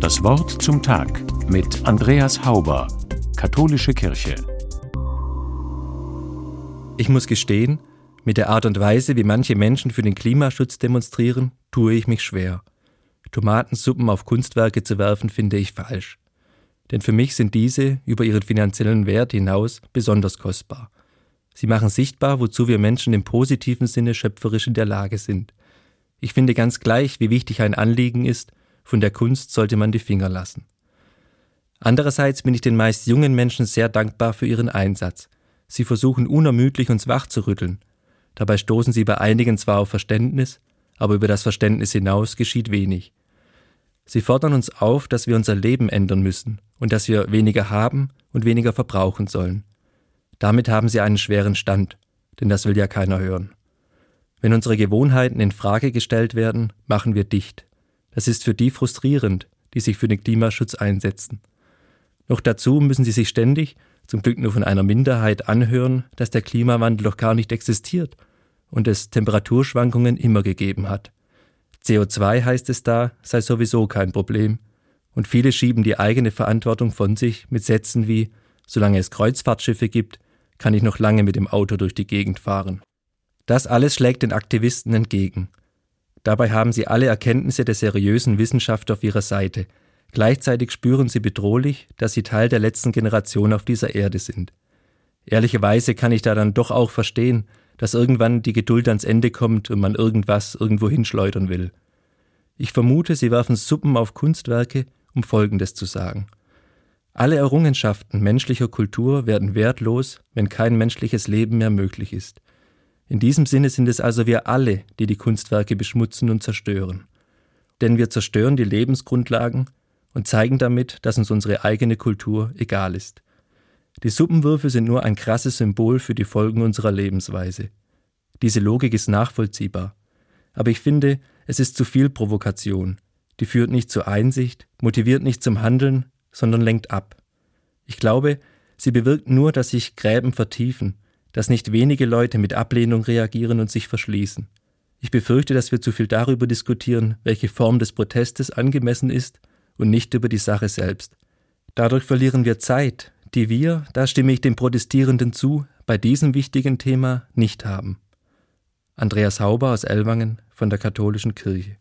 Das Wort zum Tag mit Andreas Hauber, Katholische Kirche. Ich muss gestehen, mit der Art und Weise, wie manche Menschen für den Klimaschutz demonstrieren, tue ich mich schwer. Tomatensuppen auf Kunstwerke zu werfen, finde ich falsch. Denn für mich sind diese über ihren finanziellen Wert hinaus besonders kostbar. Sie machen sichtbar, wozu wir Menschen im positiven Sinne schöpferisch in der Lage sind. Ich finde ganz gleich, wie wichtig ein Anliegen ist, von der Kunst sollte man die Finger lassen. Andererseits bin ich den meist jungen Menschen sehr dankbar für ihren Einsatz. Sie versuchen unermüdlich uns wachzurütteln. Dabei stoßen sie bei einigen zwar auf Verständnis, aber über das Verständnis hinaus geschieht wenig. Sie fordern uns auf, dass wir unser Leben ändern müssen und dass wir weniger haben und weniger verbrauchen sollen. Damit haben sie einen schweren Stand, denn das will ja keiner hören. Wenn unsere Gewohnheiten in Frage gestellt werden, machen wir dicht. Das ist für die frustrierend, die sich für den Klimaschutz einsetzen. Noch dazu müssen sie sich ständig, zum Glück nur von einer Minderheit, anhören, dass der Klimawandel doch gar nicht existiert und es Temperaturschwankungen immer gegeben hat. CO2 heißt es da, sei sowieso kein Problem. Und viele schieben die eigene Verantwortung von sich mit Sätzen wie Solange es Kreuzfahrtschiffe gibt, kann ich noch lange mit dem Auto durch die Gegend fahren. Das alles schlägt den Aktivisten entgegen. Dabei haben sie alle Erkenntnisse der seriösen Wissenschaft auf ihrer Seite. Gleichzeitig spüren sie bedrohlich, dass sie Teil der letzten Generation auf dieser Erde sind. Ehrlicherweise kann ich da dann doch auch verstehen, dass irgendwann die Geduld ans Ende kommt und man irgendwas irgendwo hinschleudern will. Ich vermute, sie werfen Suppen auf Kunstwerke, um Folgendes zu sagen. Alle Errungenschaften menschlicher Kultur werden wertlos, wenn kein menschliches Leben mehr möglich ist. In diesem Sinne sind es also wir alle, die die Kunstwerke beschmutzen und zerstören. Denn wir zerstören die Lebensgrundlagen und zeigen damit, dass uns unsere eigene Kultur egal ist. Die Suppenwürfe sind nur ein krasses Symbol für die Folgen unserer Lebensweise. Diese Logik ist nachvollziehbar. Aber ich finde, es ist zu viel Provokation. Die führt nicht zur Einsicht, motiviert nicht zum Handeln, sondern lenkt ab. Ich glaube, sie bewirkt nur, dass sich Gräben vertiefen dass nicht wenige Leute mit Ablehnung reagieren und sich verschließen. Ich befürchte, dass wir zu viel darüber diskutieren, welche Form des Protestes angemessen ist und nicht über die Sache selbst. Dadurch verlieren wir Zeit, die wir, da stimme ich den Protestierenden zu, bei diesem wichtigen Thema nicht haben. Andreas Hauber aus Ellwangen von der Katholischen Kirche.